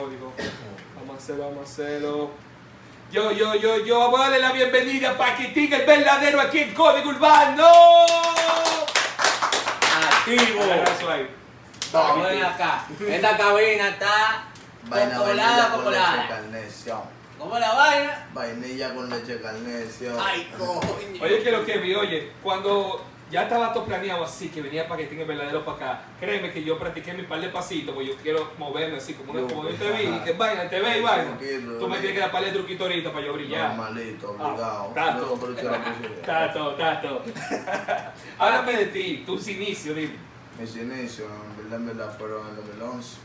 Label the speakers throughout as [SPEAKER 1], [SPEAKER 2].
[SPEAKER 1] código. Vamos a hacerlo, vamos a hacerlo. Yo, yo, yo, yo, vamos a darle la bienvenida a Paquitín, el verdadero aquí en Código Urbano.
[SPEAKER 2] Activo. Vamos ven acá. Esta cabina está
[SPEAKER 3] Vaina
[SPEAKER 2] popolada,
[SPEAKER 3] vainilla con leche
[SPEAKER 2] popolada. ¿Cómo la vaina?
[SPEAKER 3] Vainilla con leche carneción.
[SPEAKER 2] Ay, coño.
[SPEAKER 1] Oye, que lo que vi, oye, cuando ya estaba todo planeado así, que venía Paquitín el verdadero para acá, créeme que yo practiqué mi par de pasitos, porque yo quiero moverme así, como, una, como yo te vi, vaina, te ve y vaina.
[SPEAKER 3] Tranquilo,
[SPEAKER 1] Tú me tienes que dar par de truquitos ahorita para yo brillar.
[SPEAKER 3] Normalito,
[SPEAKER 1] Ah,
[SPEAKER 3] obligado.
[SPEAKER 1] tato.
[SPEAKER 3] Pero.
[SPEAKER 1] Tato, tato. Háblame de ti, tus inicios, dime.
[SPEAKER 3] Mis inicios, en verdad, en verdad, fueron en 2011.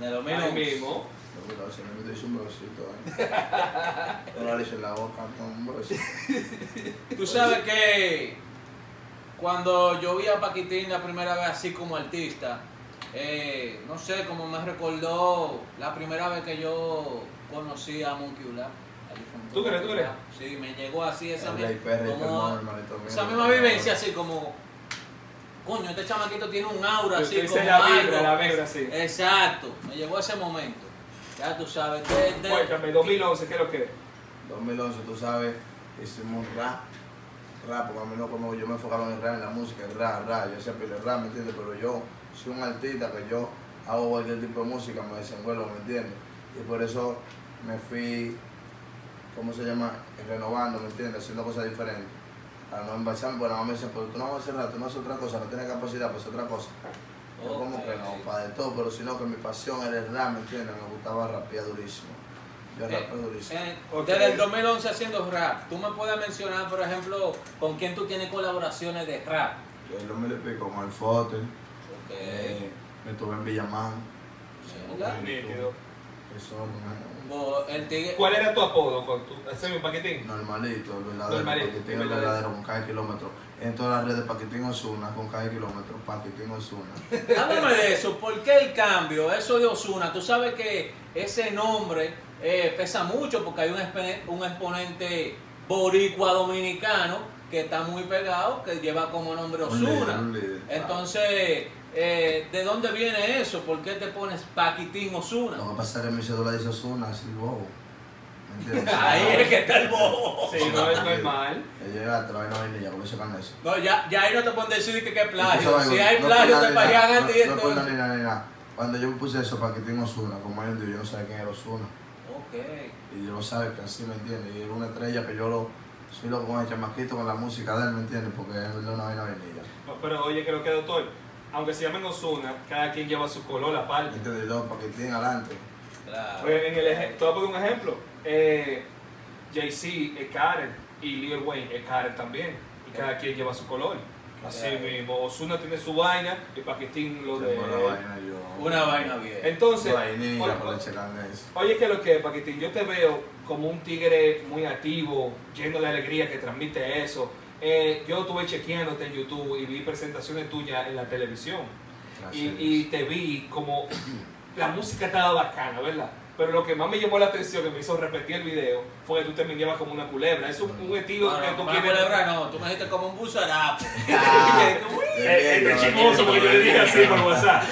[SPEAKER 2] De lo
[SPEAKER 1] Ahí
[SPEAKER 2] mismo.
[SPEAKER 1] mismo.
[SPEAKER 3] 2011, me metí un ahí. Ahora le hice la boca, un besito.
[SPEAKER 2] Tú sabes que cuando yo vi a Paquitín la primera vez así como artista, eh, no sé, como me recordó la primera vez que yo conocí a Monkey difunto
[SPEAKER 1] ¿Tú crees, tú crees?
[SPEAKER 2] Sí, me llegó así esa, mi- como- esa misma vivencia, así como, coño, este chamaquito tiene un aura así como
[SPEAKER 1] la vibra,
[SPEAKER 2] algo.
[SPEAKER 1] la vibra, sí.
[SPEAKER 2] Exacto, me llegó ese momento. Ya tú sabes, de- de-
[SPEAKER 1] Cuéntame, 2011, ¿qué es lo que es?
[SPEAKER 3] 2011, tú sabes, hicimos rap. Rap, porque a mí no como yo me enfocaba en el rap, en la música, el rap, rap. Yo siempre el rap, ¿me entiendes? Pero yo soy un artista que yo hago cualquier tipo de música, me desenvuelvo, ¿me entiendes? Y por eso me fui, ¿cómo se llama? Renovando, ¿me entiendes? Haciendo cosas diferentes. Para no envasarme, porque la mamá me dice, pero tú no vas a hacer rap, tú no haces otra cosa, no tienes capacidad para hacer otra cosa. Yo como que no, para de todo, pero sino que mi pasión era el rap, ¿me entiendes? Me gustaba rapear durísimo.
[SPEAKER 2] Eh,
[SPEAKER 3] rapeo durísimo.
[SPEAKER 2] eh,
[SPEAKER 1] Ok.
[SPEAKER 2] Desde el 2011 haciendo rap, tú me puedes mencionar, por ejemplo, con quién tú tienes colaboraciones de rap.
[SPEAKER 3] Yo lo me le pico con el foto,
[SPEAKER 2] Ok.
[SPEAKER 3] eh, me estuve en Villamán. Eso,
[SPEAKER 2] tigre-
[SPEAKER 1] ¿Cuál era tu apodo con tu ese mi paquetín?
[SPEAKER 3] normalito, el verdadero,
[SPEAKER 1] Normalito,
[SPEAKER 3] Paquitín,
[SPEAKER 1] el verdadero.
[SPEAKER 3] verdadero, con cada kilómetro. En todas las redes, Paquitín Osuna, con cada kilómetro, Paquitín Osuna.
[SPEAKER 2] Háblame de eso, ¿por qué el cambio? Eso de Osuna, tú sabes que ese nombre eh, pesa mucho porque hay un, expe- un exponente boricua dominicano que está muy pegado, que lleva como nombre Osuna. Entonces, eh, ¿de dónde viene eso? ¿Por qué te pones Paquitín Osuna?
[SPEAKER 3] Lo que pasa es que mi cédula dice Osuna, es el bobo.
[SPEAKER 2] Ahí es que está el bobo.
[SPEAKER 1] Sí, no es normal.
[SPEAKER 3] Ya llegaste, la vaina vainilla, con carnet.
[SPEAKER 2] No, ya, ya ahí no te pueden decir que es plagio. Si hay
[SPEAKER 3] no
[SPEAKER 2] plagio, te pagan a
[SPEAKER 3] no-
[SPEAKER 2] ti.
[SPEAKER 3] No nada ni nada. Cuando yo puse eso, Paquitín Osuna, como hay un yo no sabía quién era Osuna.
[SPEAKER 2] Ok.
[SPEAKER 3] Y yo lo sabe que así, ¿me entiendes? Y era una estrella que yo lo soy loco con el chamaquito, con la música de él, ¿me entiendes? Porque es una vaina.
[SPEAKER 1] No, pero oye, que lo que doctor, aunque se llamen Osuna, cada quien lleva su color
[SPEAKER 3] ¿Me
[SPEAKER 1] aparte.
[SPEAKER 3] Y luego Paquitín adelante.
[SPEAKER 2] Claro.
[SPEAKER 1] Pues en el te voy a poner un ejemplo. Eh, Jay-Z es Karen y Lil Wayne es Karen también. Y cada quien lleva su color. Así mismo, Osuna tiene su vaina y Paquitín lo de.
[SPEAKER 3] Tengo la vaina yo.
[SPEAKER 2] Una vaina bien.
[SPEAKER 1] Entonces,
[SPEAKER 3] Vainilla carnes.
[SPEAKER 1] oye, que lo que Paquitín, yo te veo como un tigre muy activo, lleno de alegría que transmite eso. Eh, yo estuve chequeándote en YouTube y vi presentaciones tuyas en la televisión. Y, y te vi como la música estaba bacana, ¿verdad? Pero lo que más me llamó la atención, que me hizo repetir el video, fue que tú te mirabas como una culebra. Es un, un estilo
[SPEAKER 2] No,
[SPEAKER 1] que
[SPEAKER 2] no,
[SPEAKER 1] tú quieres.
[SPEAKER 2] una culebra no, tú me dijiste como un buzarapo.
[SPEAKER 1] Este chimoso, porque yo le dije así por. WhatsApp.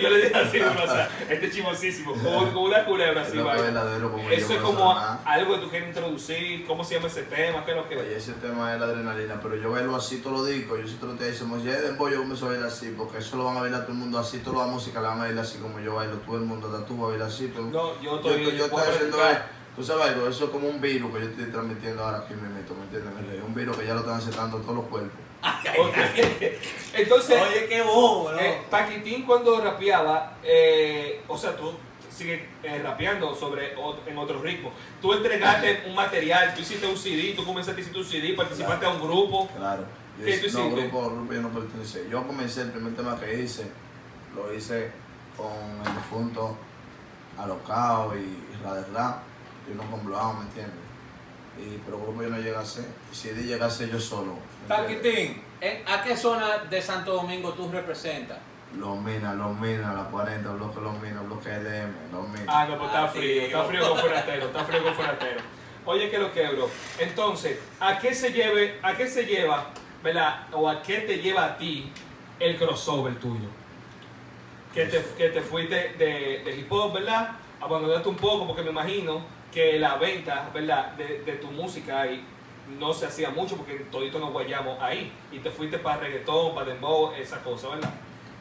[SPEAKER 1] Yo le- dije así por WhatsApp. Este chimosísimo, como, como una culebra
[SPEAKER 3] Es
[SPEAKER 1] así,
[SPEAKER 3] es como
[SPEAKER 1] Eso es como algo que tú quieres introducir. ¿Cómo se llama ese tema? ¿Qué es lo que
[SPEAKER 3] Oye, ese tema es la adrenalina, pero yo bailo así todo lo digo, yo si te lo te decimos, ya de yo comienzo a bailar así, porque eso lo van a bailar todo el mundo así, toda la música la van a bailar así como yo bailo, todo el mundo, hasta tú vas a bailar así, todo-
[SPEAKER 1] No, yo
[SPEAKER 3] yo,
[SPEAKER 1] estoy.
[SPEAKER 3] yo
[SPEAKER 1] voy
[SPEAKER 3] estoy haciendo, tú sabes algo, eso es como un virus que yo estoy transmitiendo ahora aquí, me meto, ¿me entiendes? Me rey? Un virus que ya lo están aceptando todos los cuerpos.
[SPEAKER 1] Entonces.
[SPEAKER 2] Oye, qué bobo, ¿no?
[SPEAKER 1] Eh, Paquitín cuando rapeaba, eh, o sea, tú sigues eh, rapeando sobre en otro ritmo. Tú entregaste un material, tú hiciste un CD, tú comenzaste a hacer un CD, participaste a un grupo.
[SPEAKER 3] Claro. Yo
[SPEAKER 1] ¿Qué
[SPEAKER 3] hice-
[SPEAKER 1] tú
[SPEAKER 3] no,
[SPEAKER 1] hiciste?
[SPEAKER 3] grupo, grupo yo no pertenece. Yo comencé el primer tema que hice, lo hice con el difunto Alocao y Raderra, y uno con Bloao, ¿me entiendes? Y, pero grupo yo no llegué a hacer. Y si di llegué a ser yo solo.
[SPEAKER 2] Paquitín, ¿en- ¿a qué zona de Santo Domingo tú representas?
[SPEAKER 3] Los minas, los minas, la 40, bloque los minas, bloque LM, los minas.
[SPEAKER 1] Ah, no, pues está
[SPEAKER 2] Ah,
[SPEAKER 1] frío, está frío con forastero, está frío con forastero. Oye, ¿qué es lo que, bro? Entonces, ¿a qué se lleve, a qué se lleva, verdad? O a qué te lleva a ti el crossover tuyo? Que te, que te fuiste de, de hip hop, ¿verdad? abandonarte un poco porque me imagino que la venta, ¿verdad? De, de tu música ahí no se hacía mucho porque todito nos guayamos ahí. Y te fuiste para reggaetón, para dembow, esa cosa, ¿verdad?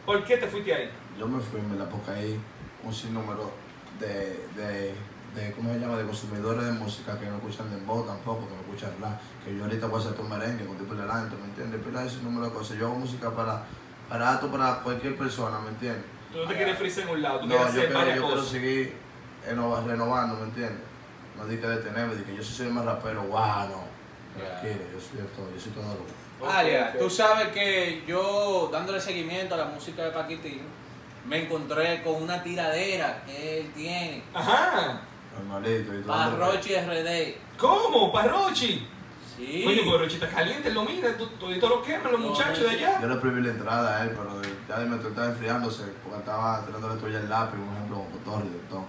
[SPEAKER 1] ¿Por qué te fuiste ahí?
[SPEAKER 3] Yo me fui, me la porque hay un sinnúmero de, de, de, ¿cómo se llama? De consumidores de música que no escuchan dembow tampoco, que no escuchan rap. Que yo ahorita voy a hacer tu merengue con tipo de ¿me entiendes? Pero ese número de cosas. Yo hago música para, para para cualquier persona, ¿me entiendes?
[SPEAKER 1] Tú no te quieres frizar en un lado, tú
[SPEAKER 3] No,
[SPEAKER 1] quieres
[SPEAKER 3] yo
[SPEAKER 1] hacer
[SPEAKER 3] quiero,
[SPEAKER 1] varias
[SPEAKER 3] yo quiero
[SPEAKER 1] cosas.
[SPEAKER 3] seguir renova- renovando, ¿me entiendes? No di que detenerme, di que yo soy el más rapero, guau, no. Tranquilo, yo soy todo, yo soy todo lo
[SPEAKER 2] Alia,
[SPEAKER 1] ok.
[SPEAKER 2] tú sabes que yo, dándole seguimiento a la música de Paquitín, me encontré con una tiradera que él tiene.
[SPEAKER 1] Ajá.
[SPEAKER 3] normalito. Y todo
[SPEAKER 2] Para
[SPEAKER 3] lo que-
[SPEAKER 2] Rochi RD.
[SPEAKER 1] ¿Cómo? ¿Parrochi?
[SPEAKER 2] Sí.
[SPEAKER 1] Oye, pero Rochi está caliente, lo mira, todito lo queman los muchachos de allá.
[SPEAKER 3] Yo le prohibí la entrada a él, pero ya me estaba enfriándose porque estaba tirándole tuya el lápiz, por ejemplo, con cotorri y todo.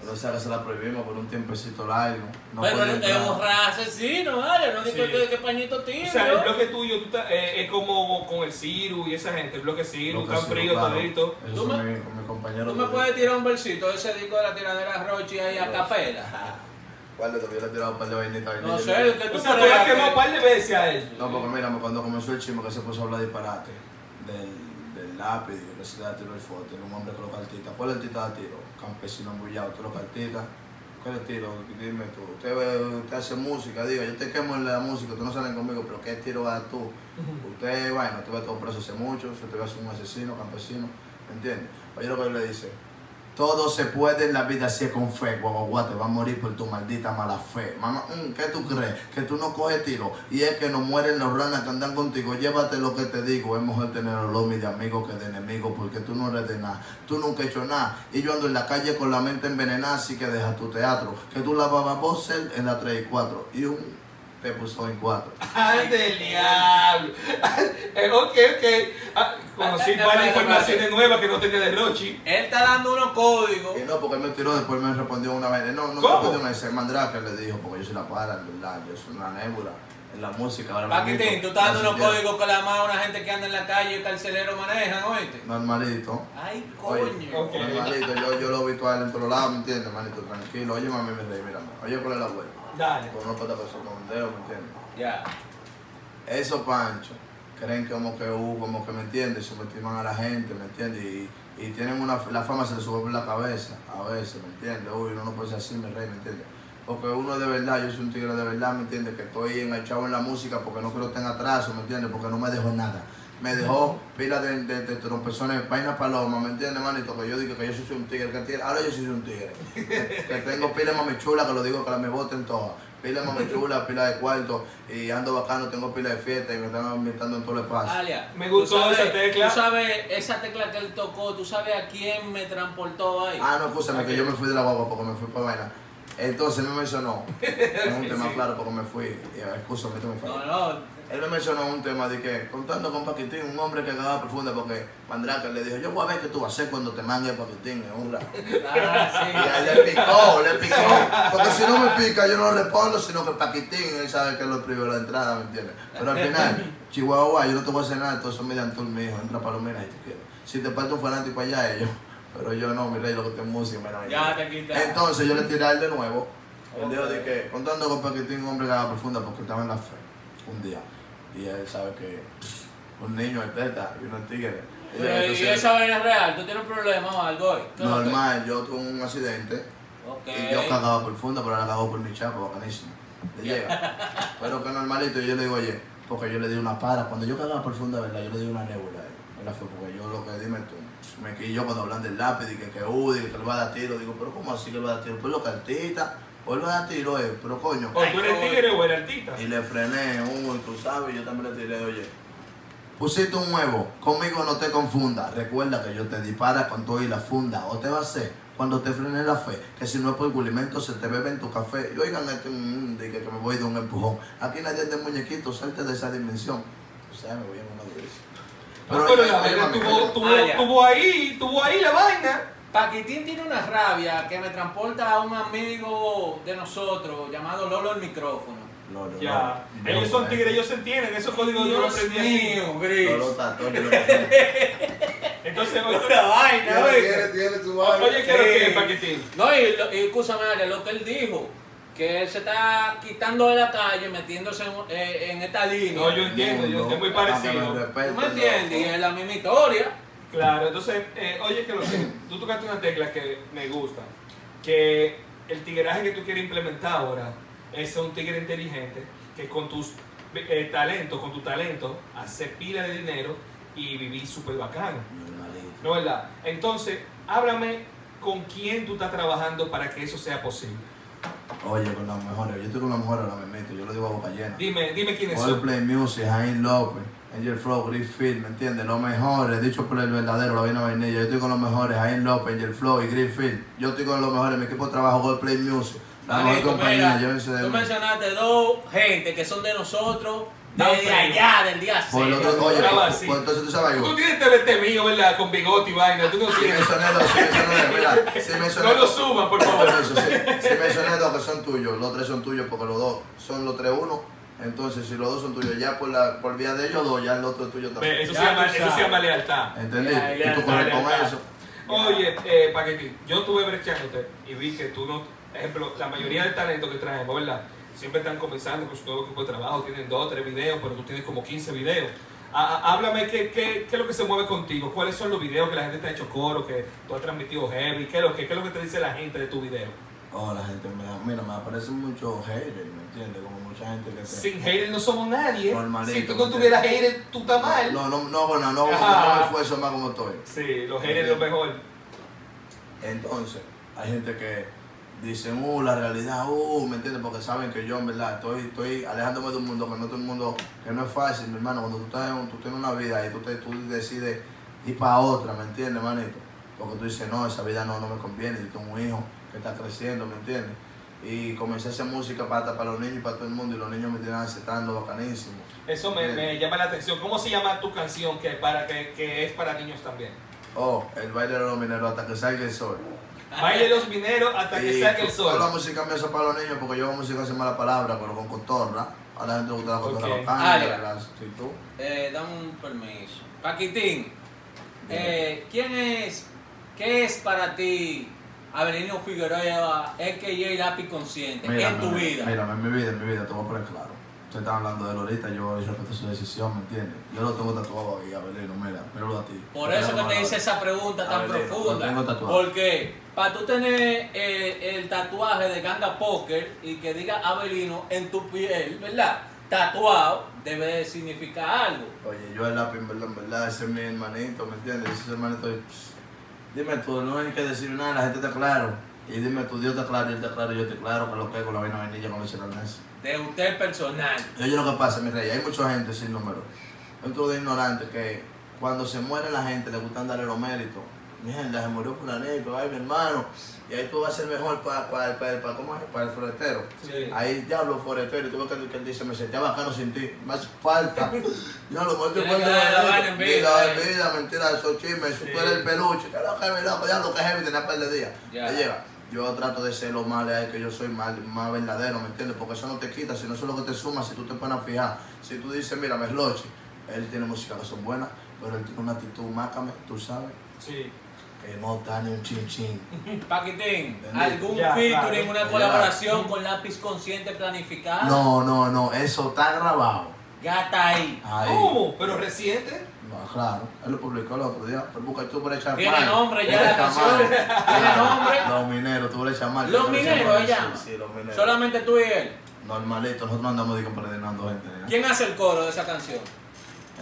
[SPEAKER 3] Entonces ahora se la prohibimos por un tiempecito largo. No
[SPEAKER 2] pero es borrar asesino, ¿vale? No digo
[SPEAKER 1] Sí.
[SPEAKER 2] que, pañito tibio.
[SPEAKER 1] O sea, el bloque tuyo tú estás- eh, es como con el Ciru y esa gente, el bloque Ciru,
[SPEAKER 3] Lo que
[SPEAKER 1] tan frío,
[SPEAKER 3] claro.
[SPEAKER 1] todito.
[SPEAKER 3] Esos
[SPEAKER 2] Tú me-
[SPEAKER 3] mis compañeros.
[SPEAKER 2] ¿Tú me
[SPEAKER 3] de-
[SPEAKER 2] puedes tirar un versito de ese disco de la tiradera Rochi ahí a capela?
[SPEAKER 3] ¿Cuál de todavía le he tirado un par de vainitas?
[SPEAKER 2] No sé, que tú creas
[SPEAKER 1] has quemado un
[SPEAKER 2] que-
[SPEAKER 1] par de veces a él.
[SPEAKER 3] No, porque mira, cuando comenzó el chisme que se puso a hablar disparate del, del lápiz, que se da tiro el foto, era un hombre que lo cartita. ¿Cuál es el tita de tiro? Campesino embullado, tú lo cartita. ¿Cuál es el tiro? Dime tú. Usted, ve- usted hace música, digo, yo te quemo en la música, tú no salen conmigo, pero ¿qué tiro vas tú? Usted, bueno, tú ves todo preso hace mucho, usted te ves un asesino, campesino, ¿me entiendes? Oye lo que él le dice. Todo se puede en la vida si es con fe, guagua, te va a morir por tu maldita mala fe. Mamá, mm, ¿qué tú crees? Que tú no coges tiro. Y es que no mueren los ranas que andan contigo. Llévate lo que te digo. Es mejor tener los de amigos que de enemigos porque tú no eres de nada. Tú nunca has hecho nada. Y yo ando en la calle con la mente envenenada, así que deja tu teatro. Que tú lavabas voces en la 3 y 4. Y un te puso en 4.
[SPEAKER 1] ¡Ay, del diablo! Eh, ok, ok. Ah, conocí varias informaciones nuevas que no tenía de Rochi.
[SPEAKER 2] Él está dando unos códigos.
[SPEAKER 3] Y no, porque él me tiró, después me respondió una vez. No, no me
[SPEAKER 1] ¿Cómo?
[SPEAKER 3] respondió una vez. Mandrake le dijo, porque yo soy la para, en verdad. Yo soy una nébula en la música. Ahora
[SPEAKER 2] Paquitín,
[SPEAKER 3] mismo,
[SPEAKER 2] tú estás dando unos códigos que la más una gente que anda en la calle y carcelero manejan, oíste.
[SPEAKER 3] Normalito.
[SPEAKER 2] Ay,
[SPEAKER 3] Oye,
[SPEAKER 2] coño.
[SPEAKER 1] ok.
[SPEAKER 3] Normalito, yo, yo lo vi todo a él en todos lados, ¿me entiendes, manito? Tranquilo. Oye, mami, me reí, mírame. Oye, ¿cuál es la vuelta?
[SPEAKER 1] Dale.
[SPEAKER 3] Con una pata con un dedo, ¿me entiendes?
[SPEAKER 2] Ya.
[SPEAKER 3] Esos panchos creen que como que, uh, como que, ¿me entiendes? Subestiman a la gente, ¿me entiendes? Y, y tienen una, la fama se les sube por la cabeza, a veces, ¿me entiendes? Uy, uno no puede ser así, mi rey, ¿me entiendes? Porque uno de verdad, yo soy un tigre de verdad, ¿me entiendes? Que estoy enganchado en la música porque no quiero tener atraso, ¿me entiendes? Porque no me dejó nada. Me dejó pila de, de, de trompezones, vainas palomas, ¿me entiendes, manito? Que yo digo que yo soy un tigre, que tigre, ahora yo soy un tigre. que, que tengo pila de mami chula, que lo digo que la me boten todas. Pila de mami chula, pila de cuarto, y ando bacano, tengo pila de fiesta y me están invitando en todo el espacio.
[SPEAKER 2] Alia,
[SPEAKER 1] Me
[SPEAKER 2] tú
[SPEAKER 1] gustó
[SPEAKER 2] sabes-
[SPEAKER 1] esa tecla.
[SPEAKER 2] Tú sabes, esa tecla que él tocó, tú sabes a quién me transportó ahí.
[SPEAKER 3] Ah, no, escúchame, que yo me fui de la guagua porque me fui para vaina. Entonces me mencionó, es un tema
[SPEAKER 1] Sí.
[SPEAKER 3] claro porque me fui, y, escúchame, esto me falla.
[SPEAKER 2] No, no.
[SPEAKER 3] Él me mencionó un tema de que, contando con Paquitín, un hombre que cagaba profunda porque Mandrake le dijo, yo voy a ver qué tú vas a hacer cuando te mangue Paquitín en un rato.
[SPEAKER 2] Ah,
[SPEAKER 3] Y
[SPEAKER 2] sí.
[SPEAKER 3] él le picó, le picó. Porque si no me pica, yo no respondo, sino que Paquitín, él sabe que es lo privó la entrada, ¿me entiendes? Pero al final, Chihuahua, yo no te voy a hacer nada, todo eso mediante un mijo, entra palomera si tú quieres. Si te falta un fanático allá, ellos. Pero yo no, mi rey, lo que te música, mira,
[SPEAKER 2] Ya te quitas.
[SPEAKER 3] Entonces yo le tiré a él de nuevo. El
[SPEAKER 2] Ok.
[SPEAKER 3] dijo de que, contando con Paquitín, un hombre que haga profunda porque estaba en la fe, un día. Y él sabe que un niño es teta y uno es tigre. Y
[SPEAKER 2] Eh,
[SPEAKER 3] entonces,
[SPEAKER 2] y esa vaina es real, tú tienes un problema o algo hoy. ¿Qué es lo que-
[SPEAKER 3] normal, yo tuve un accidente. Y yo cagaba profunda, pero ahora cago por mi chapo, bacanísimo. Le llega. Pero que normalito, y yo le digo, oye, porque yo le di una para. Cuando yo cagaba profunda, ¿verdad? Yo le di una nébula. ¿verdad? Fue porque yo lo que dime tú. Me quillo cuando hablan del lápiz, y que que y que le va a dar tiro. Digo, pero ¿cómo así que le va a dar tiro? Pues lo cartita, va a tiro, eh, pero coño.
[SPEAKER 1] O tú eres tigre o eres artista.
[SPEAKER 3] Y le frené, uh, y tú sabes, yo también le tiré, oye. Pusiste un huevo, conmigo no te confundas. Recuerda que yo te dispara con todo y la funda. O te va a hacer cuando te frene la fe, que si no es por culimento se te bebe en tu café. Y oigan, este, de que, que me voy de un empujón. Aquí nadie es de muñequito, salte de esa dimensión. O sea, me voy en una dureza.
[SPEAKER 1] Pero, pero la
[SPEAKER 3] oye,
[SPEAKER 1] vaina
[SPEAKER 3] mami,
[SPEAKER 1] tuvo, tuvo,
[SPEAKER 2] Ah, ya.
[SPEAKER 1] tuvo ahí, tuvo ahí la vaina.
[SPEAKER 2] Paquitín tiene una rabia que me transporta a un amigo de nosotros llamado Lolo el micrófono.
[SPEAKER 3] no, no,
[SPEAKER 1] Ya.
[SPEAKER 3] no,
[SPEAKER 1] ellos
[SPEAKER 3] no,
[SPEAKER 1] son
[SPEAKER 3] eh.
[SPEAKER 1] tigres, ellos se entienden. Esos códigos yo los
[SPEAKER 2] Dios
[SPEAKER 1] aprendí así.
[SPEAKER 2] mío, Gris.
[SPEAKER 3] Lolo yo
[SPEAKER 1] Entonces, oye,
[SPEAKER 2] Una vaina, oye.
[SPEAKER 3] tiene, tiene su vaina.
[SPEAKER 1] oye, ¿qué es lo que paquetín?
[SPEAKER 2] No, y, y escúchame, lo que él dijo, que él se está quitando de la calle, metiéndose en, eh, en esta línea.
[SPEAKER 1] No, yo entiendo, yo
[SPEAKER 3] Mundo,
[SPEAKER 1] es muy parecido.
[SPEAKER 3] respeten,
[SPEAKER 2] ¿Tú me entiendes? Y es la misma historia.
[SPEAKER 1] Claro, entonces, eh, oye, que lo que tú tocaste una tecla que me gusta, que el tigueraje que tú quieres implementar ahora es un tigre inteligente que con tus eh, talentos, con tu talento, hace pila de dinero y vivir súper bacano. ¿No es verdad? Entonces, háblame con quién tú estás trabajando para que eso sea posible.
[SPEAKER 3] Oye, con las mejores. Yo estoy con las mejores ahora me meto. Yo lo digo a boca llena.
[SPEAKER 1] Dime, dime quiénes son.
[SPEAKER 3] Play Music, Jaime López, Angel Flow, Greenfield, ¿me entiendes? Los mejores, dicho por el verdadero, la vaina vainilla. Yo estoy con los mejores, Jaime López, Angel Flow y Greenfield. Yo estoy con los mejores, mi equipo de trabajo Play Music. La mejor compañía, de
[SPEAKER 2] tú
[SPEAKER 3] mí.
[SPEAKER 2] mencionaste dos gente que son de nosotros,
[SPEAKER 1] frío.
[SPEAKER 2] allá, del día
[SPEAKER 3] Por lo
[SPEAKER 2] cero.
[SPEAKER 3] otro- oye, pues, pues entonces tú sabes
[SPEAKER 1] Tú
[SPEAKER 3] algo.
[SPEAKER 1] tienes TVT mío, ¿verdad? Con bigote y vaina. Tú no
[SPEAKER 3] Si
[SPEAKER 1] tienes.
[SPEAKER 3] mencioné dos, si mencioné dos, mira, si mencioné
[SPEAKER 1] No lo suban, por favor.
[SPEAKER 3] si, si mencioné dos que son tuyos, los tres son tuyos porque los dos son los tres uno. Entonces, si los dos son tuyos, ya por, la, por vía de ellos dos, ya el otro es tuyo también.
[SPEAKER 1] Eso se, llama, eso se llama lealtad.
[SPEAKER 3] ¿Entendí? Y tú corres con eso.
[SPEAKER 1] Oye, eh, Paquetín, yo estuve brechándote y vi que tú no, ejemplo, la mayoría del talento que traemos, ¿verdad? Siempre están comenzando con su nuevo equipo de trabajo, tienen dos o tres videos, pero tú tienes como 15 videos. Háblame qué, qué, qué es lo que se mueve contigo, cuáles son los videos que la gente te ha hecho coro, que tú has transmitido heavy, qué es lo que, qué es lo que te dice la gente de tu video.
[SPEAKER 3] Oh, la gente me da- mira, me aparecen muchos haters, ¿me entiendes? Como mucha gente que te...
[SPEAKER 1] Sin haters no somos nadie.
[SPEAKER 3] Normalito,
[SPEAKER 1] si tú no
[SPEAKER 3] ¿me
[SPEAKER 1] tuvieras haters, tú estás mal.
[SPEAKER 3] No, no, no, bueno, no, no, no me esfuerzo más como estoy.
[SPEAKER 1] Sí, los haters es lo mejor.
[SPEAKER 3] Entonces, hay gente que dicen, uh, la realidad, uh, ¿me entiendes? Porque saben que yo, en verdad, estoy, estoy alejándome de un mundo que no todo el mundo, que no es fácil, mi hermano. Cuando tú, estás en, tú tienes una vida y tú, te, tú decides ir para otra, ¿me entiendes, manito? Porque tú dices, no, esa vida no, no me conviene, yo tengo un hijo que está creciendo, ¿me entiendes? Y comencé a hacer música para, para los niños y para todo el mundo y los niños me tienen aceptando bacanísimo.
[SPEAKER 1] Eso me, me llama la atención. ¿Cómo se llama tu canción que, para, que, que es para niños también?
[SPEAKER 3] Oh, el baile de los mineros hasta que salga el sol.
[SPEAKER 1] Baile los mineros hasta que salga el
[SPEAKER 3] Toda la
[SPEAKER 1] sol.
[SPEAKER 3] música mía es para los niños porque yo hago música sin mala palabra, pero con cotorra. A la gente le gusta la cotorra
[SPEAKER 1] Ok.
[SPEAKER 3] bacana,
[SPEAKER 2] Ah,
[SPEAKER 3] la actitud.
[SPEAKER 2] Eh, dame un permiso. Paquitín, eh, ¿quién es, qué es para ti Avelino Figueroa, a.k.a. Lápiz Consciente, en tu vida?
[SPEAKER 3] Mira, en mi vida, en mi vida, te voy a poner claro. Usted está hablando de él ahorita, yo respeto su decisión, ¿me entiendes? Yo lo tengo tatuado ahí, Abelino, mira, míralo a ti.
[SPEAKER 2] Por eso que te hice esa pregunta tan
[SPEAKER 3] Abelino,
[SPEAKER 2] profunda.
[SPEAKER 3] lo tengo tatuado.
[SPEAKER 2] Porque para tú tener eh, el tatuaje de Ganga Poker y que diga Avelino en tu piel, ¿verdad? Tatuado debe de significar algo.
[SPEAKER 3] Oye, yo el lápiz, en verdad, en verdad, ese es mi hermanito, ¿me entiendes? Ese es el hermanito. pss, Dime tú, no hay que decir nada, la gente está claro. Y dime tú, Dios está claro, yo está claro, yo estoy claro, que lo que con la vaina vainilla con leche Ness.
[SPEAKER 2] De usted personal.
[SPEAKER 3] Oye, lo que pasa, mi rey, hay mucha gente sin número. Un de ignorante que cuando se muere la gente le gustan darle los méritos. Mierda, se murió fulanito, ay mi hermano. Y ahí tú vas a ser mejor para pa, pa, pa- ¿cómo es? Para el foretero.
[SPEAKER 1] Sí.
[SPEAKER 3] Ahí diablo foretero, y tú ves que, que él dice, me sentía bacano sin ti, me hace falta. Yo lo muerto
[SPEAKER 2] dar la vida, eh.
[SPEAKER 3] mentira, esos chismes,
[SPEAKER 1] Sí.
[SPEAKER 3] tú eres el peluche, que lo que loco, ya lo que es heavy, tenía par de días.
[SPEAKER 2] Ya.
[SPEAKER 3] Te llega. Yo trato de ser lo más leal que yo soy, más, más verdadero, ¿me entiendes? Porque eso no te quita, sino eso es lo que te suma si tú te pones a fijar. Si tú dices, mira, Merloche, él tiene música que son buenas, pero él tiene una actitud mácame, tú sabes,
[SPEAKER 1] Sí.
[SPEAKER 3] Que no está ni un chin chin.
[SPEAKER 2] Paquitín. ¿algún
[SPEAKER 1] Ya,
[SPEAKER 2] featuring,
[SPEAKER 1] claro.
[SPEAKER 2] una
[SPEAKER 3] Ya.
[SPEAKER 2] colaboración con Lápiz Consciente planificada?
[SPEAKER 3] No, no, no, eso está grabado.
[SPEAKER 2] Ya está ahí.
[SPEAKER 3] Ahí.
[SPEAKER 1] ¿Cómo? ¿Pero reciente?
[SPEAKER 3] No, claro, él lo publicó el otro día. Pero busca tú por echar
[SPEAKER 2] Tiene nombre ya la canción. Tiene nombre.
[SPEAKER 3] Los mineros, tú por echar mal.
[SPEAKER 2] Los mineros, ella.
[SPEAKER 3] Sí, sí, los mineros.
[SPEAKER 2] Solamente tú y él.
[SPEAKER 3] Normalito, nosotros no andamos digo, predinando gente. ¿eh?
[SPEAKER 2] ¿Quién hace el coro de esa canción?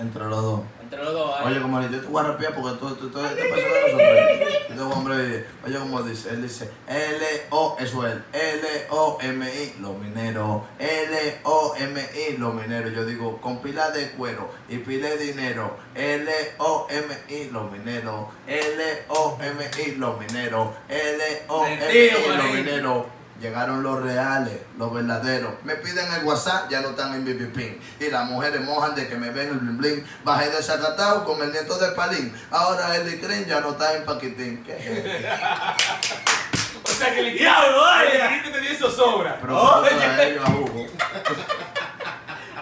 [SPEAKER 3] Entre los dos.
[SPEAKER 2] Entre los dos. ahí.
[SPEAKER 3] Oye, como yo te voy a rapear porque tú, tú, tú, personaje de nosotros. Hombre, oye, como dice, él dice L-O, eso es, L-O-M-I, los mineros, L-O-M-I, los mineros. Yo digo, con pila de cuero y pila de dinero, L-O-M-I, los mineros, L-O-M-I, los mineros, L-O-M-I, los mineros. Llegaron los reales, los verdaderos. Me piden el WhatsApp, ya no están en BBP. Y las mujeres mojan de que me ven el bling bling. Bajé de Zacatau con el nieto de Palín. Ahora el Icrin ya no está en Paquitín. ¿Qué es?
[SPEAKER 1] O sea que el
[SPEAKER 2] Diablo,
[SPEAKER 1] Ay, el te dio eso sobra.
[SPEAKER 3] Pero toda ellos a.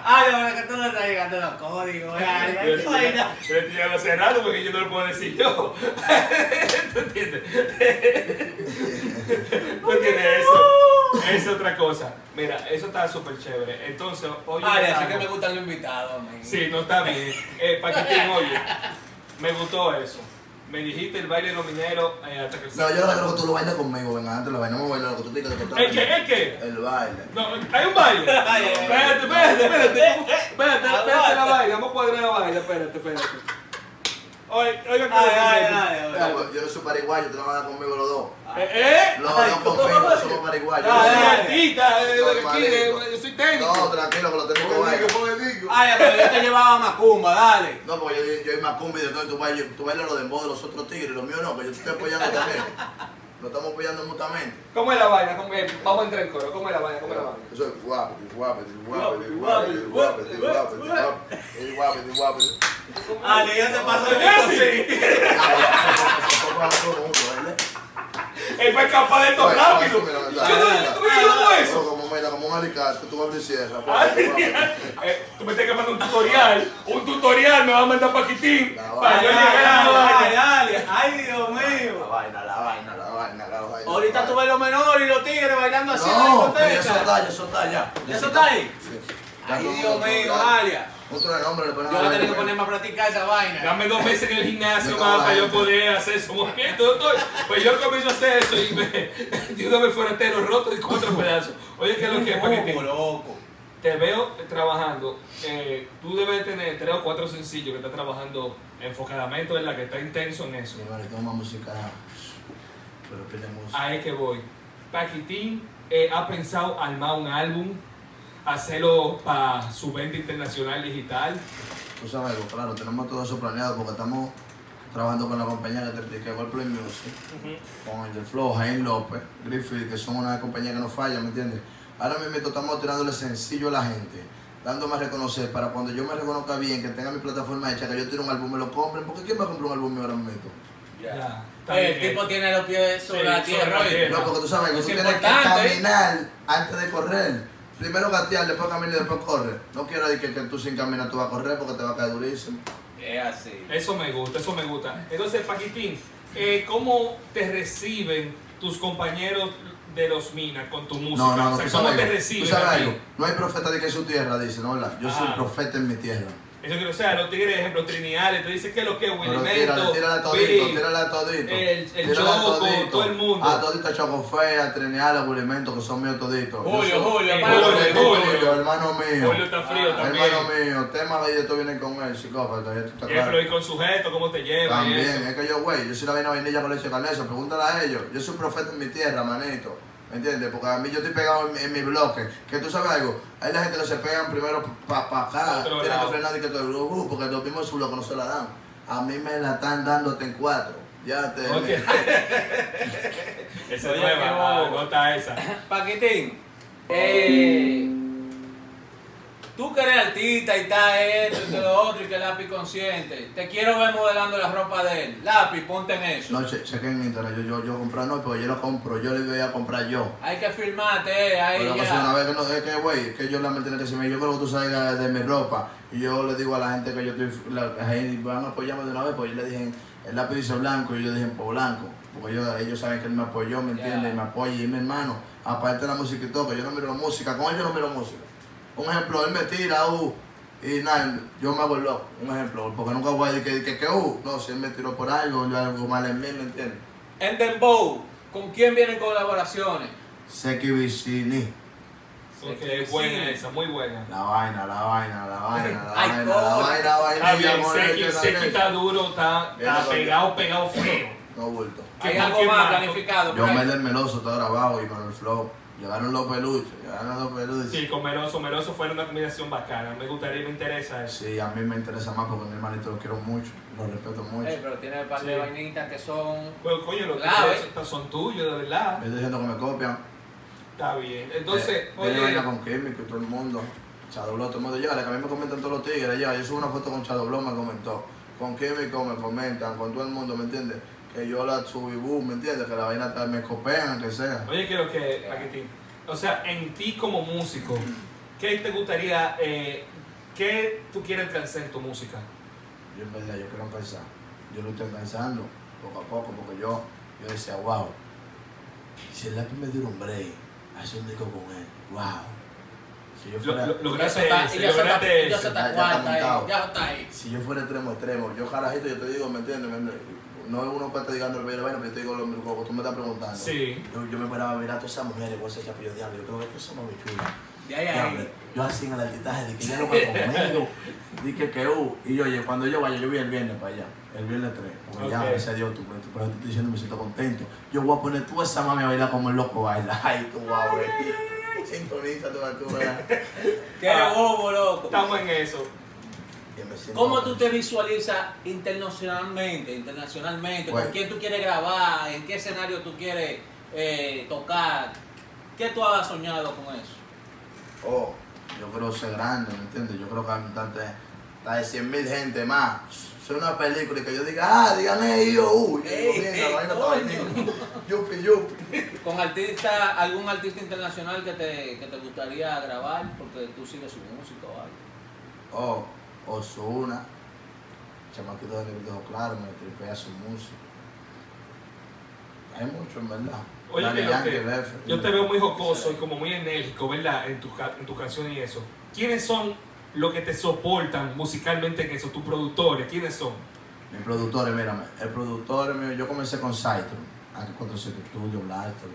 [SPEAKER 2] Ay, bueno, que tú no estás llegando los códigos. Ay, ay.
[SPEAKER 1] Yo llegando hace rato porque yo no lo puedo decir yo. ¿Tú entiendes? ¿Tú entiendes eso? Es otra cosa. Mira, eso está súper chévere. Entonces, oye.
[SPEAKER 2] Ay, así
[SPEAKER 1] algo.
[SPEAKER 2] que me gustan los invitados, man.
[SPEAKER 1] Sí, no está bien. Eh, Paquitín, oye, me gustó eso. Me dijiste el baile de los mineros eh, hasta que
[SPEAKER 3] No, yo no creo que tú lo bailes conmigo, venga, antes lo bailamos bailar lo que tú digas
[SPEAKER 1] ¿El qué? ¿El qué?
[SPEAKER 3] El baile.
[SPEAKER 1] No, hay un baile. Espérate, espérate, espérate. Espérate, espérate la vaina. Vamos a cuadrar la vaina. Espérate, espérate. Oye, oiga,
[SPEAKER 2] Ay, ay,
[SPEAKER 1] espérate.
[SPEAKER 2] ay,
[SPEAKER 3] Mira,
[SPEAKER 2] ay.
[SPEAKER 3] pues, Yo no soy pariguayo, tú no vas a dar conmigo los dos.
[SPEAKER 1] Eh.
[SPEAKER 3] Los dos conmigo, somos pariguayos.
[SPEAKER 1] Yo
[SPEAKER 2] Ay,
[SPEAKER 1] soy
[SPEAKER 2] ay.
[SPEAKER 1] artista, eh, yo soy técnico.
[SPEAKER 3] No, tranquilo, que lo tengo que bailar.
[SPEAKER 2] Ay, pero yo te llevaba a Macumba, dale.
[SPEAKER 3] No, porque yo, yo, yo y de todo, tú bailas, tú bailas los de los otros tigres, los míos no, que yo te estoy apoyando también. Lo estamos apoyando mutuamente.
[SPEAKER 1] ¿Cómo es la vaina? ¿Cómo es? Vamos a entrar en coro. ¿Cómo es la vaina? ¿Cómo es la vaina?
[SPEAKER 3] Eso es guapete, guapete, guapete, guapete, guapete, guapete, guapete, guapete, guapete.
[SPEAKER 2] Ale, ya se pasó el
[SPEAKER 1] Jesse. Él va a escapar de esto rápido. Yo no, ¿tú me ayudas con eso?
[SPEAKER 3] Como mira, como un alicate, tú abres y cierras.
[SPEAKER 1] Tú me estás quemando un tutorial. Un tutorial me va a mandar Paquitín.
[SPEAKER 3] La
[SPEAKER 1] Para yo llegar a la
[SPEAKER 2] Ay, Dios
[SPEAKER 3] La
[SPEAKER 2] mío.
[SPEAKER 3] vaina, la vaina, la vaina, la vaina.
[SPEAKER 2] Ahorita tú ves los menores y los tigres bailando así en la
[SPEAKER 3] pero eso
[SPEAKER 2] discoteca.
[SPEAKER 3] está, eso está ya.
[SPEAKER 2] ¿Eso está ahí? Ay, Dios mío. Alia.
[SPEAKER 3] Otro nombre le ponen
[SPEAKER 2] Yo voy a
[SPEAKER 3] la
[SPEAKER 2] tener que
[SPEAKER 3] vaina.
[SPEAKER 2] ponerme a practicar esa vaina.
[SPEAKER 1] Dame dos meses en el gimnasio
[SPEAKER 3] Me
[SPEAKER 1] más para yo
[SPEAKER 3] en
[SPEAKER 1] poder hacer esos movimientos, doctor. Pues yo comienzo a hacer eso y me, de una vez fuera entero roto y cuatro pedazos. Oye, ¿qué es lo que es, Paquitín?
[SPEAKER 2] Loco, loco.
[SPEAKER 1] Te veo trabajando. eh, tú debes tener tres o cuatro sencillos que estás trabajando enfocadamente, ¿verdad? Que está intenso en eso.
[SPEAKER 3] Sí, vale, tengo más música. Pero pide música.
[SPEAKER 1] Ahí es que voy. Paquitín eh, ha pensado armar un álbum, hacerlo para su venta internacional digital.
[SPEAKER 3] Tú sabes algo, claro, tenemos todo eso planeado porque estamos trabajando con la compañía que te expliqué, Play Music, con el Flow, Jaime López, Griffith, que son una compañía que no falla, ¿me entiendes? Ahora mismo estamos tirándole sencillo a la gente, dándome a reconocer para cuando yo me reconozca bien, que tenga mi plataforma hecha, que yo tire un álbum, me lo compren, porque ¿quién va a comprar un álbum mío ahora mismo?
[SPEAKER 1] Ya. Está
[SPEAKER 2] El tipo tiene los pies sobre
[SPEAKER 1] Sí,
[SPEAKER 2] la tierra.
[SPEAKER 3] No, porque tú sabes que
[SPEAKER 2] Es
[SPEAKER 3] tú tienes que
[SPEAKER 2] importante, ¿eh?
[SPEAKER 3] caminar antes de correr. Primero gatear, después caminar y después correr. No quiero decir que, que tú sin caminar tú vas a correr porque te va a caer durísimo.
[SPEAKER 2] Es así.
[SPEAKER 1] Eso me gusta, eso me gusta. Entonces, Paquitín, eh, ¿cómo te reciben tus compañeros de los Minas con tu música?
[SPEAKER 3] No, no,
[SPEAKER 1] o
[SPEAKER 3] no,
[SPEAKER 1] sea,
[SPEAKER 3] tú
[SPEAKER 1] ¿cómo te reciben?
[SPEAKER 3] Tú sabes
[SPEAKER 1] a ti?
[SPEAKER 3] algo. No hay profeta de que es su tierra, dice, ¿no? ¿verdad? Yo soy
[SPEAKER 1] Ajá.
[SPEAKER 3] profeta en mi tierra.
[SPEAKER 1] Eso quiero, o sea, los tigres, ejemplo, Trinidades, te dicen que es lo que es
[SPEAKER 3] Pero
[SPEAKER 1] Willy
[SPEAKER 3] tírale,
[SPEAKER 1] Mento,
[SPEAKER 3] tírale a todito,
[SPEAKER 1] Billy,
[SPEAKER 3] tírale a todito.
[SPEAKER 1] el- el Choco,
[SPEAKER 3] todito.
[SPEAKER 1] todo el mundo.
[SPEAKER 3] A todito, a Chocofé, a Trineal, a que son míos toditos.
[SPEAKER 2] Julio, Julio,
[SPEAKER 1] Julio,
[SPEAKER 3] hermano mío.
[SPEAKER 1] Julio está frío
[SPEAKER 2] Ah,
[SPEAKER 1] también.
[SPEAKER 3] Hermano mío, temas de esto vienen con él, psicópata, tú
[SPEAKER 1] y
[SPEAKER 3] claro.
[SPEAKER 1] con sujeto, ¿cómo te llevas? y
[SPEAKER 3] También, es que yo, güey, yo soy la vaina vainilla con leche canesa, pregúntale a ellos. Yo soy profeta en mi tierra, manito. ¿Me entiendes? Porque a mí yo estoy pegado en, en mi bloque. Que tú sabes algo, hay la gente que se pegan primero para pa acá, tienen que frenar y que todo el grupo, porque los mismos su bloque no se la dan. A mí me la están dando hasta en cuatro. Ya te.
[SPEAKER 1] Ok. Esa es nueva, nota esa.
[SPEAKER 2] Paquitín, eh, tú que eres artista y está esto y todo lo otro y que lápiz consciente, te quiero ver modelando la ropa de él. Lápiz, ponte en eso.
[SPEAKER 3] No, che, chequen en internet, yo, yo, yo comprar no, pero yo lo compro, yo le voy a comprar yo.
[SPEAKER 2] Hay que firmarte, eh, ahí
[SPEAKER 3] Pero que si una
[SPEAKER 2] ya.
[SPEAKER 3] vez que no, es que, güey, es que yo la tiene que decirme, yo creo que tú salgas de mi ropa. Y yo le digo a la gente que yo estoy, la, ahí van a apoyarme de una vez, pues yo le dije, el lápiz dice blanco, y yo le dije, por blanco. Porque ellos, ellos saben que él me apoyó, ¿me
[SPEAKER 2] Ya.
[SPEAKER 3] entiende? Y me apoya, y es mi hermano. Aparte de la música y todo, que yo no miro la música, con él yo no miro música. Un ejemplo, él me tira, uh, y nada, yo me hago el loco. Un ejemplo, porque nunca voy a decir que, que, que, uh, no, si él me tiró por algo, yo algo mal en mí, ¿me entiendes?
[SPEAKER 2] En Dembow, ¿con quién vienen colaboraciones?
[SPEAKER 3] Seki Vicini.
[SPEAKER 1] Ok,
[SPEAKER 2] Sí.
[SPEAKER 1] buena esa, muy buena.
[SPEAKER 3] La vaina, la vaina, la vaina, la
[SPEAKER 2] Ay,
[SPEAKER 3] vaina, la vaina, la vaina.
[SPEAKER 1] Está bien, Seki,
[SPEAKER 3] este,
[SPEAKER 1] está duro, está, está pegado, pegado feo.
[SPEAKER 3] No bulto.
[SPEAKER 2] ¿Hay
[SPEAKER 1] ¿Con
[SPEAKER 2] algo más planificado?
[SPEAKER 3] Yo me del meloso todo grabado y con el flow. Llegaron los peluches, llegaron los peluches.
[SPEAKER 1] Sí, con Meloso, Meloso fue una combinación bacana. Me gustaría, me interesa eso.
[SPEAKER 3] Sí, a mí me interesa más porque mi hermanito lo quiero mucho, lo respeto mucho.
[SPEAKER 2] Pero tiene un par de
[SPEAKER 1] Sí.
[SPEAKER 2] vainitas que son.
[SPEAKER 1] Bueno, coño, los que estos son tuyos, de verdad.
[SPEAKER 3] Me estoy diciendo que me copian.
[SPEAKER 1] Está bien. Entonces,
[SPEAKER 3] Eh,
[SPEAKER 1] oye,
[SPEAKER 3] vaina con químico y todo el mundo. Chadobló, todo el mundo llega, que a mí me comentan todos los tigres. Ya, yo subo una foto con Chadobló, me comentó. Con químico me comentan, con todo el mundo, ¿me entiendes? Que yo la subí, boom, ¿me entiendes? Que la vaina me copian, que sea.
[SPEAKER 1] oye, quiero que, Paquitín, o sea, en ti como músico, ¿qué te gustaría, eh, qué tú quieres alcanzar en tu música?
[SPEAKER 3] Yo en verdad, yo quiero empezar. Yo lo estoy pensando poco a poco porque yo, yo decía, wow, si el lápiz me diera un break, hacer un disco con él, wow. Si yo
[SPEAKER 1] Lo,
[SPEAKER 3] fuera,
[SPEAKER 1] lo,
[SPEAKER 2] Y ya
[SPEAKER 1] lograste
[SPEAKER 2] está-
[SPEAKER 1] eso,
[SPEAKER 2] ya está-
[SPEAKER 1] lograste
[SPEAKER 2] ya está
[SPEAKER 3] Ya- ya está
[SPEAKER 2] ya está ahí.
[SPEAKER 3] si yo fuera extremo extremo, yo carajito, yo te digo, ¿me entiendes? ¿Me entiendes? No es uno que está digando el vaina, pero yo te digo lo, que tú me estás preguntando.
[SPEAKER 1] Sí.
[SPEAKER 3] Yo, yo me paraba a mirar a todas esas mujeres con ese chapillo de diablo. Yo creo que todas esas muy chulas.
[SPEAKER 2] De ahí a
[SPEAKER 3] Diablo,
[SPEAKER 2] ahí.
[SPEAKER 3] Yo así en el altitaje, de que ya no me conmigo. Dije que, uh, y yo, oye, cuando yo vaya, yo voy el viernes para allá, el viernes 3, porque ya,
[SPEAKER 1] Ok.
[SPEAKER 3] gracias a Dios, tú, pero te estoy diciendo, me siento contento. Yo voy a poner tú esa mami a bailar como el loco baila. Ay, tú vas a ver. Sintoniza tú, tú veas.
[SPEAKER 2] Qué
[SPEAKER 1] Ah.
[SPEAKER 2] bobo, loco.
[SPEAKER 1] Estamos en eso.
[SPEAKER 2] ¿Cómo tú te visualizas internacionalmente, internacionalmente? ¿Con
[SPEAKER 3] Bueno.
[SPEAKER 2] quién tú quieres grabar? ¿En qué escenario tú quieres eh, tocar? ¿Qué tú has soñado con eso?
[SPEAKER 3] Oh, yo creo ser grande, ¿me entiendes? Yo creo que hay tanta, de 100 mil gente más. Soy una película y que yo diga, ah, uh, yo vainilla. Yupi, yupi.
[SPEAKER 2] ¿Con artista, algún artista internacional que te, que te gustaría grabar? Porque tú sigues su música o algo.
[SPEAKER 3] Oh, Osuna, chamaquito de Dejo Claro, me tripea su música. Hay mucho, en verdad.
[SPEAKER 1] Oye, que yo te veo muy jocoso y como muy enérgico, ¿verdad? En tus en tus canciones y eso. ¿Quiénes son los que te soportan musicalmente en eso? ¿Tus productores? ¿Quiénes son?
[SPEAKER 3] Mis productores, mírame, el productor mío, yo comencé con Saitron, aquí 47 Studio, Blaster,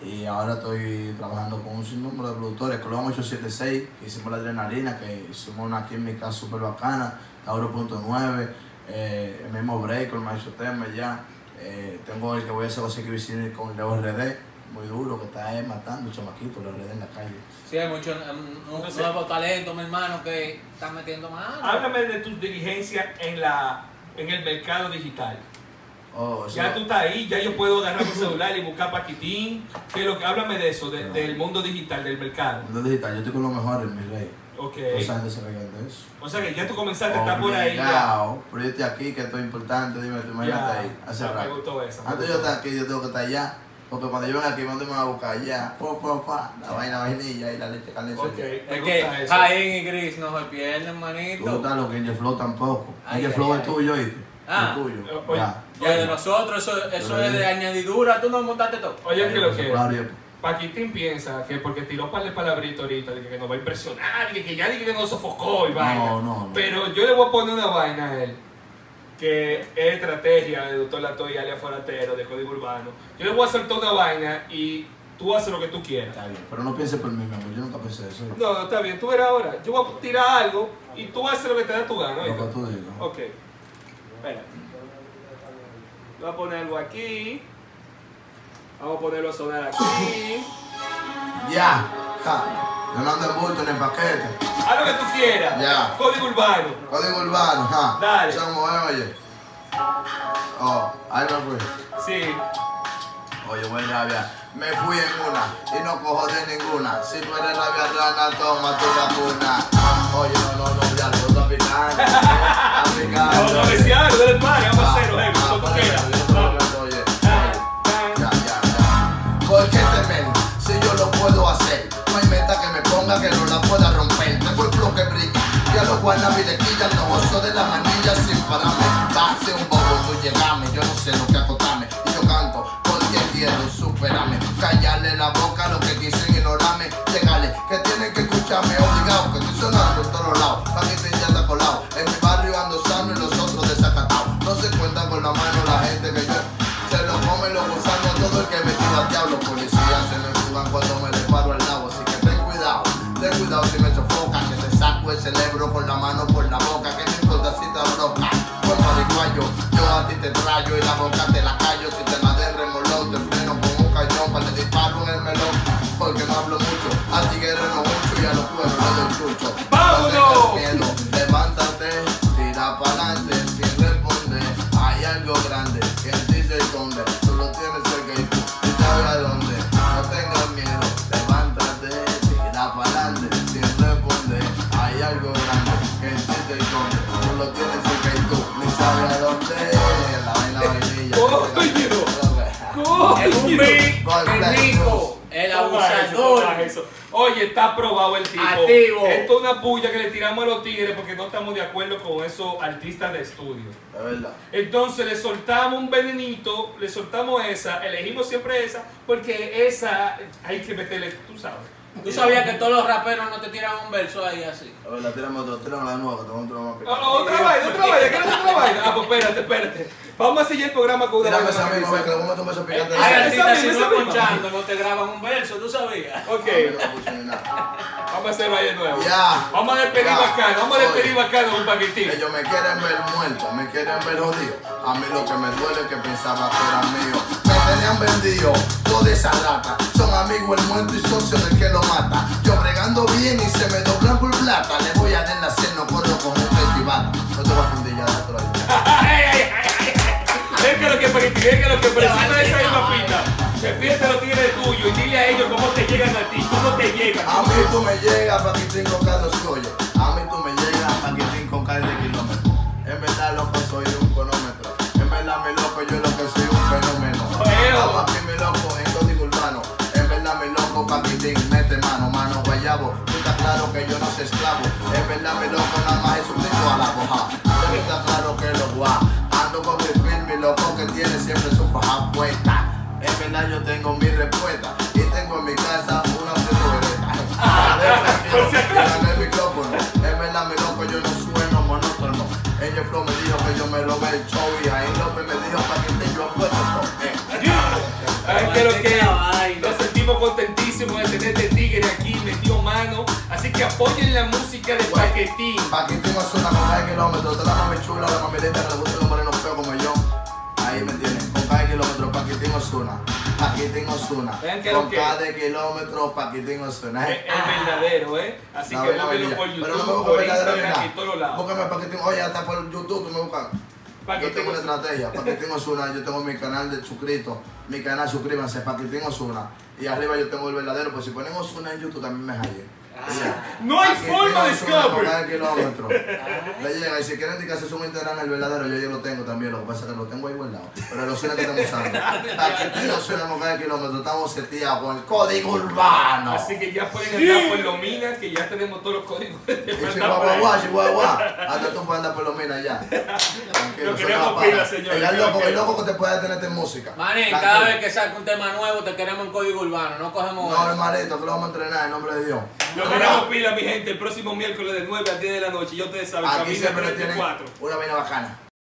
[SPEAKER 3] y ahora estoy trabajando con un sinnúmero de productores, Clon 876, que hicimos la adrenalina, que hicimos una química súper bacana, Tauro.9, eh, el mismo Break, el maestro Tema ya, eh, tengo el que voy a hacer José Cristian con Leo RD, muy duro, que está ahí matando chamaquitos, Leo RD en la calle.
[SPEAKER 2] Sí, hay muchos
[SPEAKER 1] Entonces-
[SPEAKER 2] nuevos talentos, mi hermano, que están metiendo mano.
[SPEAKER 1] Háblame de tus diligencias en, la, en el mercado digital.
[SPEAKER 3] Oh, eso-
[SPEAKER 1] Ya tú estás ahí, ya yo puedo agarrar mi celular y buscar paquitín. ¿Qué es lo que, háblame de eso, de-
[SPEAKER 3] No.
[SPEAKER 1] del mundo digital, del mercado.
[SPEAKER 3] Mundo digital, yo estoy con los mejores, mi rey.
[SPEAKER 1] Ok.
[SPEAKER 3] Esa gente se regalan de eso.
[SPEAKER 1] O sea que ya tú comenzaste a estar por ahí. Ya.
[SPEAKER 3] Pero yo estoy aquí, que esto es importante, dime, tú imagínate
[SPEAKER 1] Ya,
[SPEAKER 3] ahí, hace
[SPEAKER 1] ya, me
[SPEAKER 3] rato.
[SPEAKER 1] gustó eso. me
[SPEAKER 3] Antes yo
[SPEAKER 1] gustó.
[SPEAKER 3] estar aquí, yo tengo que estar allá. Porque cuando yo venga aquí, ¿dónde me va a buscar? Allá. Po, po, pa, la vaina vainilla y la leche caliente.
[SPEAKER 1] Ok, me
[SPEAKER 2] Es
[SPEAKER 1] gusta
[SPEAKER 2] que. Jaén y Gris no se pierden,
[SPEAKER 3] Tú
[SPEAKER 2] manito.
[SPEAKER 3] estás lo que Angel Flow tampoco.
[SPEAKER 2] Ay,
[SPEAKER 3] Flow es tuyo, ¿oíste?
[SPEAKER 2] Ah.
[SPEAKER 3] Es tuyo.
[SPEAKER 1] Eh, oye.
[SPEAKER 3] Ya.
[SPEAKER 2] Ya de nosotros, eso, eso es de añadidura, tú no montaste todo.
[SPEAKER 1] Oye, que lo que. Paquitín piensa que porque tiró para el palabrito ahorita, de que nos va a impresionar, de que ya dije que nos sofocó y vaina.
[SPEAKER 3] No, no, no.
[SPEAKER 1] Pero yo le voy a poner una vaina a él, que es estrategia de Doctor Latoy y alias Foratero de Código Urbano. Yo le voy a hacer toda una vaina y tú haces lo que tú quieras.
[SPEAKER 3] Está bien. Pero no pienses por mí, mi amor. Yo nunca pensé eso.
[SPEAKER 1] No, está bien, tú verás ahora. Yo voy a tirar algo y tú haces lo que te da tu gana.
[SPEAKER 3] Lo que tú digas.
[SPEAKER 1] Ok. Espera. Voy a ponerlo aquí. Vamos a ponerlo a sonar aquí.
[SPEAKER 3] Ya. Ja. Yo no ando en bulto ni en paquete.
[SPEAKER 1] Haz lo que tú quieras.
[SPEAKER 3] Ya.
[SPEAKER 1] Código urbano.
[SPEAKER 3] Código urbano, ja.
[SPEAKER 1] Dale.
[SPEAKER 3] Somos, oye. Oh, ahí me fui.
[SPEAKER 1] Sí.
[SPEAKER 3] Oye, buen rabia. Me fui en una y no cojo de ninguna. Si tú eres rabia rana, toma tu vacuna. La manilla sin pararme. Te trayo y la boca te la el
[SPEAKER 2] rico. El abusador.
[SPEAKER 1] Oye, está aprobado el tipo.
[SPEAKER 2] Activo.
[SPEAKER 1] Esto es una puya que le tiramos a los tigres porque no estamos de acuerdo con esos artistas de estudio.
[SPEAKER 3] Es verdad.
[SPEAKER 1] Entonces le soltamos un venenito, le soltamos esa, elegimos siempre esa, porque esa hay que meterle, tú sabes.
[SPEAKER 2] Tú sabías que todos los raperos no te tiran un verso ahí así.
[SPEAKER 3] Es verdad, tírame otro, tírame la nueva, que tengo otro más
[SPEAKER 1] Ah,
[SPEAKER 3] picante.
[SPEAKER 1] otra vaina, otra vaina, ¿quieres otra vaina? Ah, pues espérate, espérate. Vamos a seguir el programa con una vaina
[SPEAKER 3] esa
[SPEAKER 1] que
[SPEAKER 3] misma,
[SPEAKER 1] dice-
[SPEAKER 3] que le voy a picante.
[SPEAKER 1] Esa-
[SPEAKER 2] Hay
[SPEAKER 1] esa
[SPEAKER 2] artistas si no ponchando, no te graban un verso, ¿tú sabías?
[SPEAKER 1] Ok,
[SPEAKER 3] A no nada.
[SPEAKER 1] vamos a hacer vaina de nuevo.
[SPEAKER 3] Ya.
[SPEAKER 1] Vamos a despedir bacano, vamos a despedir bacano un paquetín.
[SPEAKER 3] Ellos me quieren ver muerto, me quieren ver jodido. A mí lo que me duele es que pensaba que era mío. Tenían vendido toda esa rata. Son amigos el muerto y socio del que lo mata. Yo bregando bien y se me doblan por plata. Le voy a dar la cena, no corro con un festival. No te voy a fundir ya.
[SPEAKER 1] Ven que lo que que lo que de esa misma pista. Despídete los tigres tuyo y dile a ellos cómo te llegan a ti, cómo te llegan.
[SPEAKER 3] A mí tú me llegas Paquitín con Carlos Coyo. A mí tú me llegas Paquitín con Carlos de kilómetros. En verdad loco soy un cronómetro. En verdad mi loco yo lo que soy loco en código urbano. En verdad mi loco Paquitín mete mano, mano guayabo. Tú estás claro que yo no soy esclavo. En verdad mi loco nada más es un a la boja. Tú estás claro que lo guá. Ando con mi film, mi loco que tiene siempre su faja puesta. En verdad yo tengo mi respuesta y tengo en mi casa una
[SPEAKER 1] acaso.
[SPEAKER 3] en el micrófono. En verdad mi loco yo no sueno monótono. Ella Flow me dijo que yo me robé el show y ahí López me dijo para que
[SPEAKER 1] Pero que
[SPEAKER 2] Qué vaina.
[SPEAKER 1] nos sentimos contentísimos de tener este tigre aquí, metió mano. Así que apoyen la música de
[SPEAKER 3] Bueno.
[SPEAKER 1] Paquetín.
[SPEAKER 3] Paquitín Osuna con cada kilómetro, toda la mami chula, la mami linda que le gusta los morenos feos como yo. Ahí me entienden, con cada kilómetro, Paquitín Osuna. Paquitín Osuna.
[SPEAKER 1] Que
[SPEAKER 3] Con
[SPEAKER 1] lo que-
[SPEAKER 3] cada kilómetro, Paquitín Osuna.
[SPEAKER 1] Es
[SPEAKER 3] ¿eh?
[SPEAKER 1] el verdadero, ¿eh? Así
[SPEAKER 3] No,
[SPEAKER 1] que
[SPEAKER 3] no,
[SPEAKER 1] búsquenlo
[SPEAKER 3] no,
[SPEAKER 1] por
[SPEAKER 3] Pero
[SPEAKER 1] YouTube,
[SPEAKER 3] no me busco
[SPEAKER 1] por
[SPEAKER 3] verdadero
[SPEAKER 1] Instagram y
[SPEAKER 3] nada.
[SPEAKER 1] todos lados.
[SPEAKER 3] Búscame Paquitín, oye, hasta por YouTube tú me buscas. Yo tengo una estrategia, Paquitín Osuna, yo tengo mi canal de suscrito, mi canal suscríbanse, Paquitín Osuna. Y arriba yo tengo el verdadero, pues si ponen Osuna en YouTube también me hallen.
[SPEAKER 1] No hay
[SPEAKER 3] Paquitín
[SPEAKER 1] forma de escape.
[SPEAKER 3] cada kilómetro. Le llega, y si quieren que se Instagram el verdadero, yo ya lo tengo también, lo que pasa es que lo tengo ahí guardado. Pero el Osuna que estamos usando. Paquitín Osuna con cada kilómetro, estamos seteados con el código urbano.
[SPEAKER 1] Así que ya pueden entrar por los minas, que ya tenemos todos los códigos
[SPEAKER 3] Y chihuahua, chihuahua. Hasta tú puedes andar por los minas ya. Tranquilo,
[SPEAKER 1] Lo queremos
[SPEAKER 3] a
[SPEAKER 1] pila,
[SPEAKER 3] El loco,
[SPEAKER 1] que-
[SPEAKER 3] el loco que te puede detenerte en música. Tranquilo.
[SPEAKER 2] cada vez que saca un tema nuevo te queremos en código urbano, no cogemos
[SPEAKER 3] No, hermanito, que lo vamos a entrenar en nombre de Dios.
[SPEAKER 1] Lo queremos pila, mi gente, el próximo miércoles de 9 a 10 de la noche. Y ustedes saben,
[SPEAKER 3] Aquí tienen
[SPEAKER 1] 34.
[SPEAKER 3] una vaina bacana.